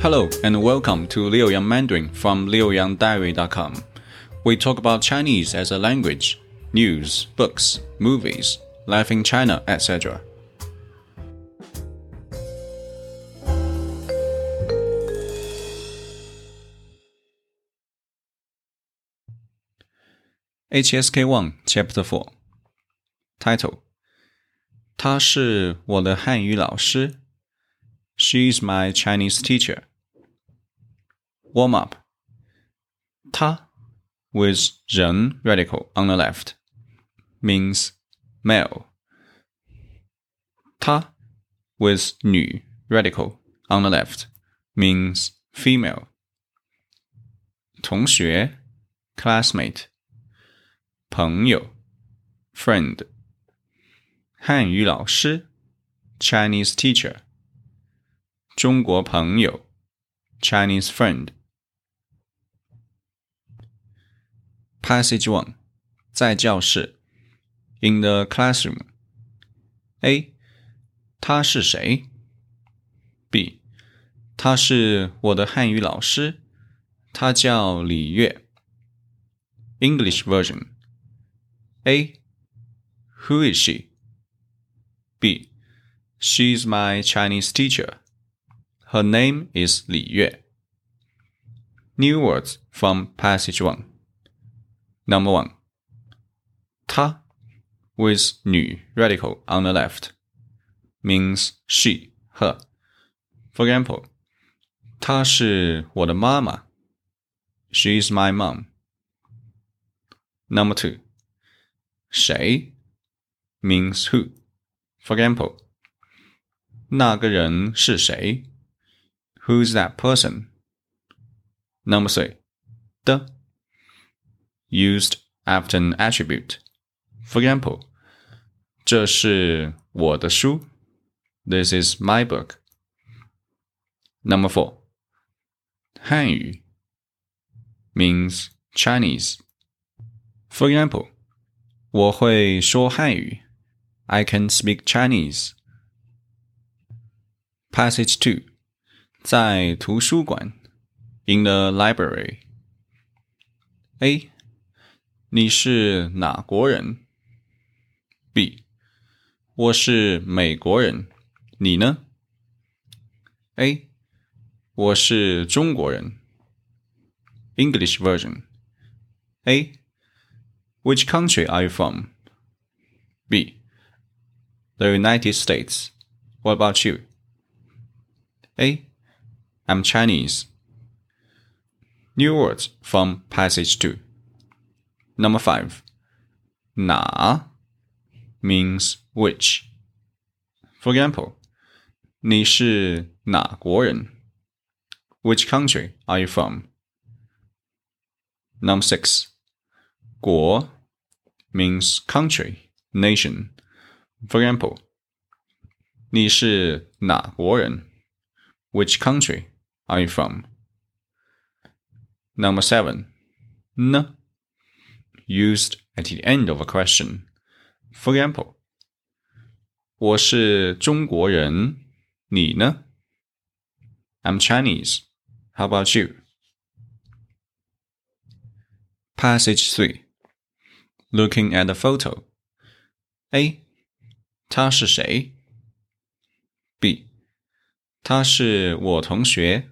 Hello and welcome to Liu Yang Mandarin from liuyangdiary.com. We talk about Chinese as a language, news, books, movies, life in China, etc. HSK 1 Chapter 4 Title 她是我的汉语老师。She's my Chinese teacher. Warm up. 他 with 人 radical on the left means male. 她 with 女 radical on the left means female. 同学 classmate. 朋友 friend. 汉语老师 Chinese teacher. 中国朋友 Chinese friend。 Passage one，在教室，in the classroom。A，他是谁？B，他是我的汉语老师，他叫李月。English version。A, who is she? B, she's my Chinese teacher. Her name is Li Yue. New words from passage 1. Number 1. Ta with 女 radical on the left means she, her. For example, 她是我的妈妈. She is my mom. Number 2. 谁 means who. For example, 那个人是谁 Who's that person? Number three, the used after an attribute. For example, 这是我的书. This is my book. Number four, 汉语 means Chinese. For example, 我会说汉语. I can speak Chinese. Passage 2在图书馆，in the library。A， 你是哪国人？B，我是美国人，你呢？A，我是中国人。English version。A, which country are you from? B, the United States. What about you? A, I'm Chinese. New words from passage 2. Number 5. Na means which. For example, 你是哪国人? Which country are you from? Number 6. 国 means country, nation. For example, 你是哪国人? Which country are you from? Number seven, n used at the end of a question. For example, 我是中国人，你呢？I'm Chinese. How about you? Passage 3 Looking at the photo. A. 他是谁？B. 他是我同学。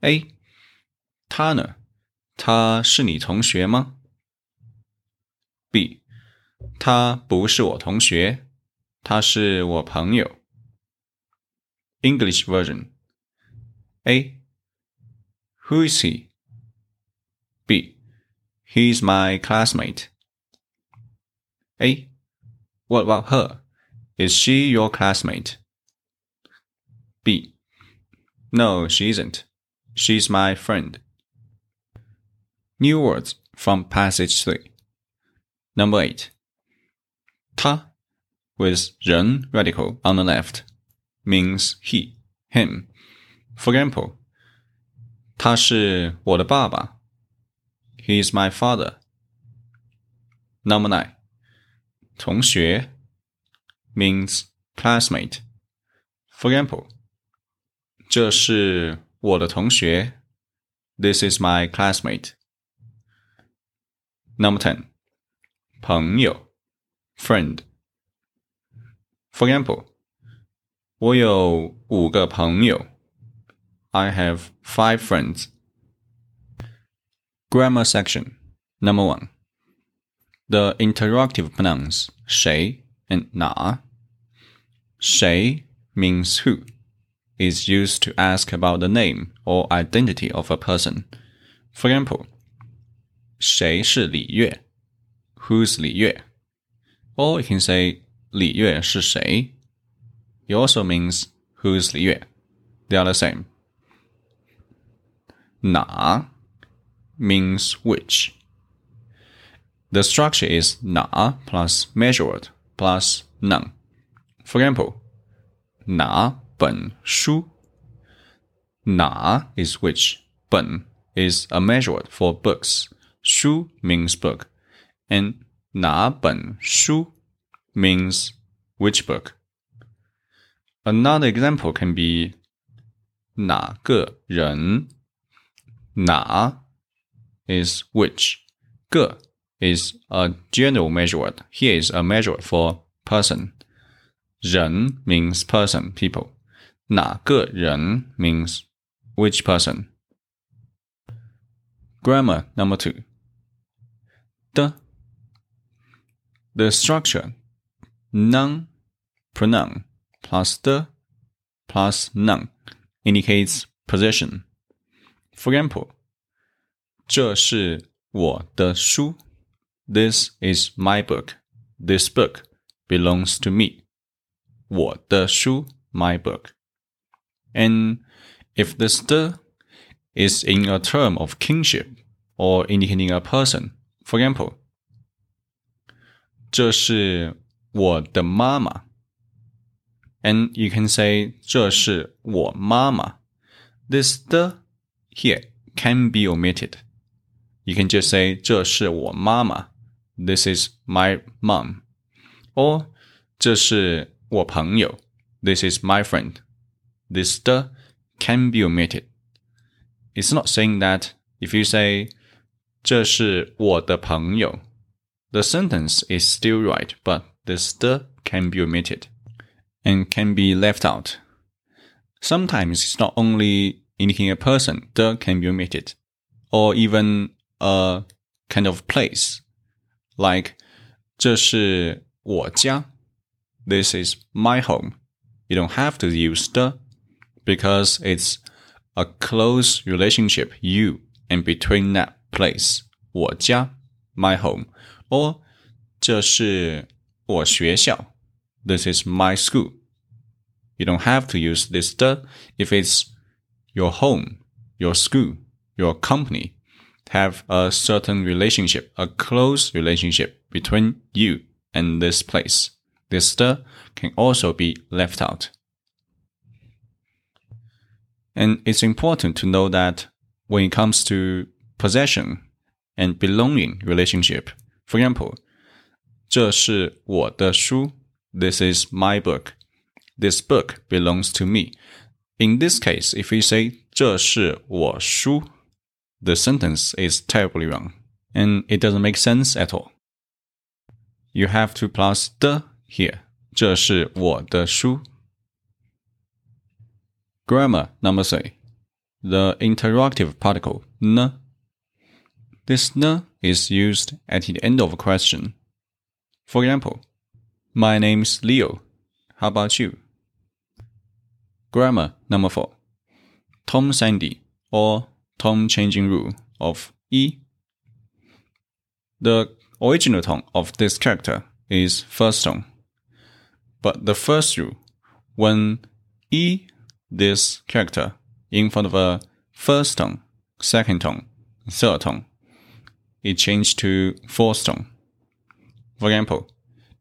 A，他呢？ 他是你同学吗？B，他不是我同学，他是我朋友。English version A Who is he? B He's my classmate. A What about her? Is she your classmate? B No, she isn't. She's my friend. New words from passage 3. Number 8. Ta with 人 radical on the left means he, him. For example, 他是我的爸爸. He is my father. Number 9. 同学 means classmate. For example, 这是我的同学。This is my classmate. Number ten. 朋友 friend. For example, 我有五个朋友。I have five friends. Grammar section. Number one. The interrogative pronouns 谁 and 哪。谁 means who is used to ask about the name or identity of a person. For example, 谁是李月? Who's 李月? Or you can say 李月是谁? It also means who's 李月. They are the same. 哪 means which. The structure is 哪 plus measure word plus noun. For example, 哪本书哪 is which, 本 is a measure word for books. 书 means book, and 哪本书 means which book. Another example can be 哪个人哪 is which. 个 is a general measure word. Here is a measure word for person. 人 means person, people. 哪个人 means which person. Grammar number two. The the structure noun pronoun plus the plus noun indicates possession. For example, 这是我的书。This is my book. This book belongs to me. 我的书 my book. And if this the is in a term of kingship or indicating a person, for example, 这是我的妈妈. And you can say 这是我妈妈. This the here can be omitted. You can just say 这是我妈妈. This is my mom. Or 这是我朋友. This is my friend. This the can be omitted. It's not saying that if you say 这是我的朋友, the sentence is still right, but this the can be omitted and can be left out. Sometimes it's not only indicating a person, the can be omitted, or even a kind of place, like 这是我家 this is my home. You don't have to use the because it's a close relationship you and between that place 我家 my home or 这是我学校 this is my school. You don't have to use this the if it's your home, your school, your company have a certain relationship, a close relationship between you and this place. This the can also be left out. And it's important to know that when it comes to possession and belonging relationship, for example, 这是我的书. This is my book. This book belongs to me. In this case, if we say 这是我书, the sentence is terribly wrong and it doesn't make sense at all. You have to plus the here. 这是我的书。Grammar number three. The interrogative particle n. This n is used at the end of a question. For example, my name's Leo. How about you? Grammar number four. tone sandhi or tone changing rule of E. The original tone of this character is first tone. But the first rule, when E, this character, in front of a first tone, second tone, third tone, it changed to fourth tone. For example,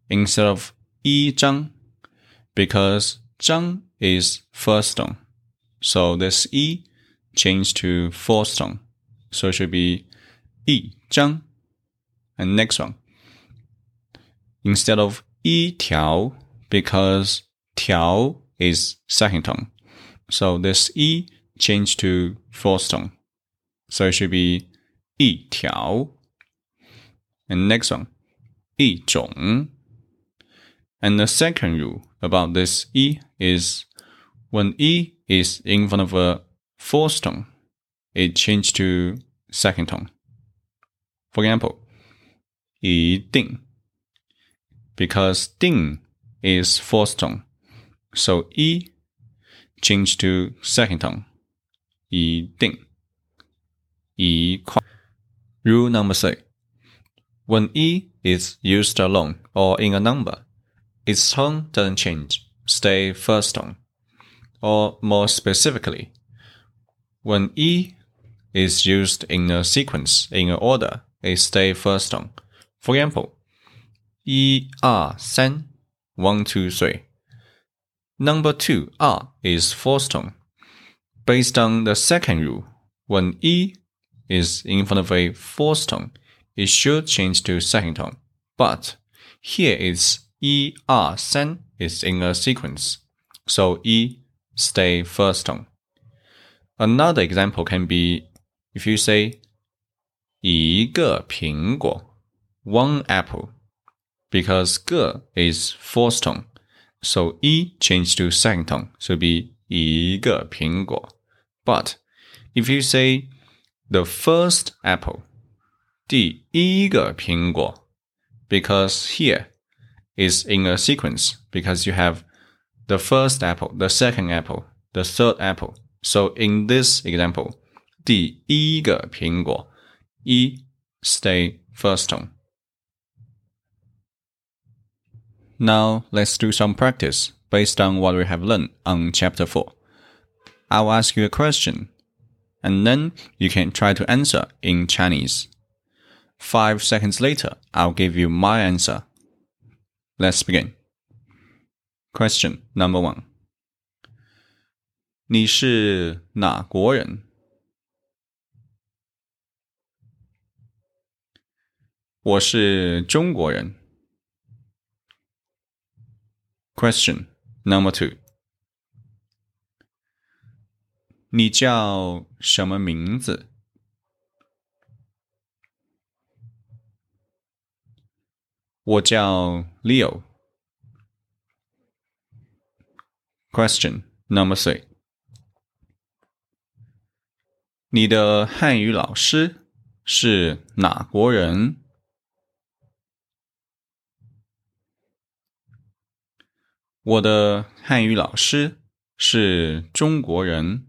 instead of 一张, because 张 is first tone. So this 一 changed to fourth tone. So it should be 一张. And next one. Instead of 一条, because 条 is second tone. So this 一 changed to fourth tone. So it should be 一条. And next one, 一种. And the second rule about this e is when e is in front of a fourth tone, it changed to second tone. For example, 一定 because 定 is fourth tone. So e change to second tone. 一定一块 Rule number three. When e is used alone or in a number, its tone doesn't change, stay first tone. Or more specifically, when e is used in a sequence, in an order, it stay first tone. For example, 一二三 one two three. Number two R is fourth tone. Based on the second rule, when E is in front of a fourth tone, it should change to second tone. But here is E R San is in a sequence, so E stay first tone. Another example can be if you say 一个苹果 one apple because 个 is fourth tone, so e change to second tone, so be 一个苹果. But if you say the first apple, 第一个苹果, because here is in a sequence because you have the first apple, the second apple, the third apple. So in this example, 第一个苹果, e stay first tone. Now let's do some practice based on what we have learned on chapter 4. I'll ask you a question, and then you can try to answer in Chinese. Five seconds later, I'll give you my answer. Let's begin. Question number one. 你是哪国人？我是中国人。Question number two. 你叫什么名字？我叫 Leo。Question number three. 你的汉语老师是哪国人？我的汉语老师是中国人。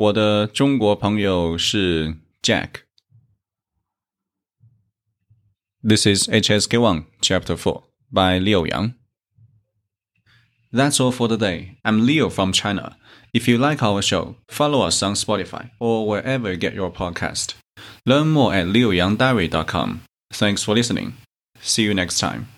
我的中国朋友是 Jack。This is HSK One, Chapter Four by Liu Yang. That's all for today. I'm Leo from China. If you like our show, follow us on Spotify or wherever you get your podcast. Learn more at liuyangdiary.com. Thanks for listening. See you next time.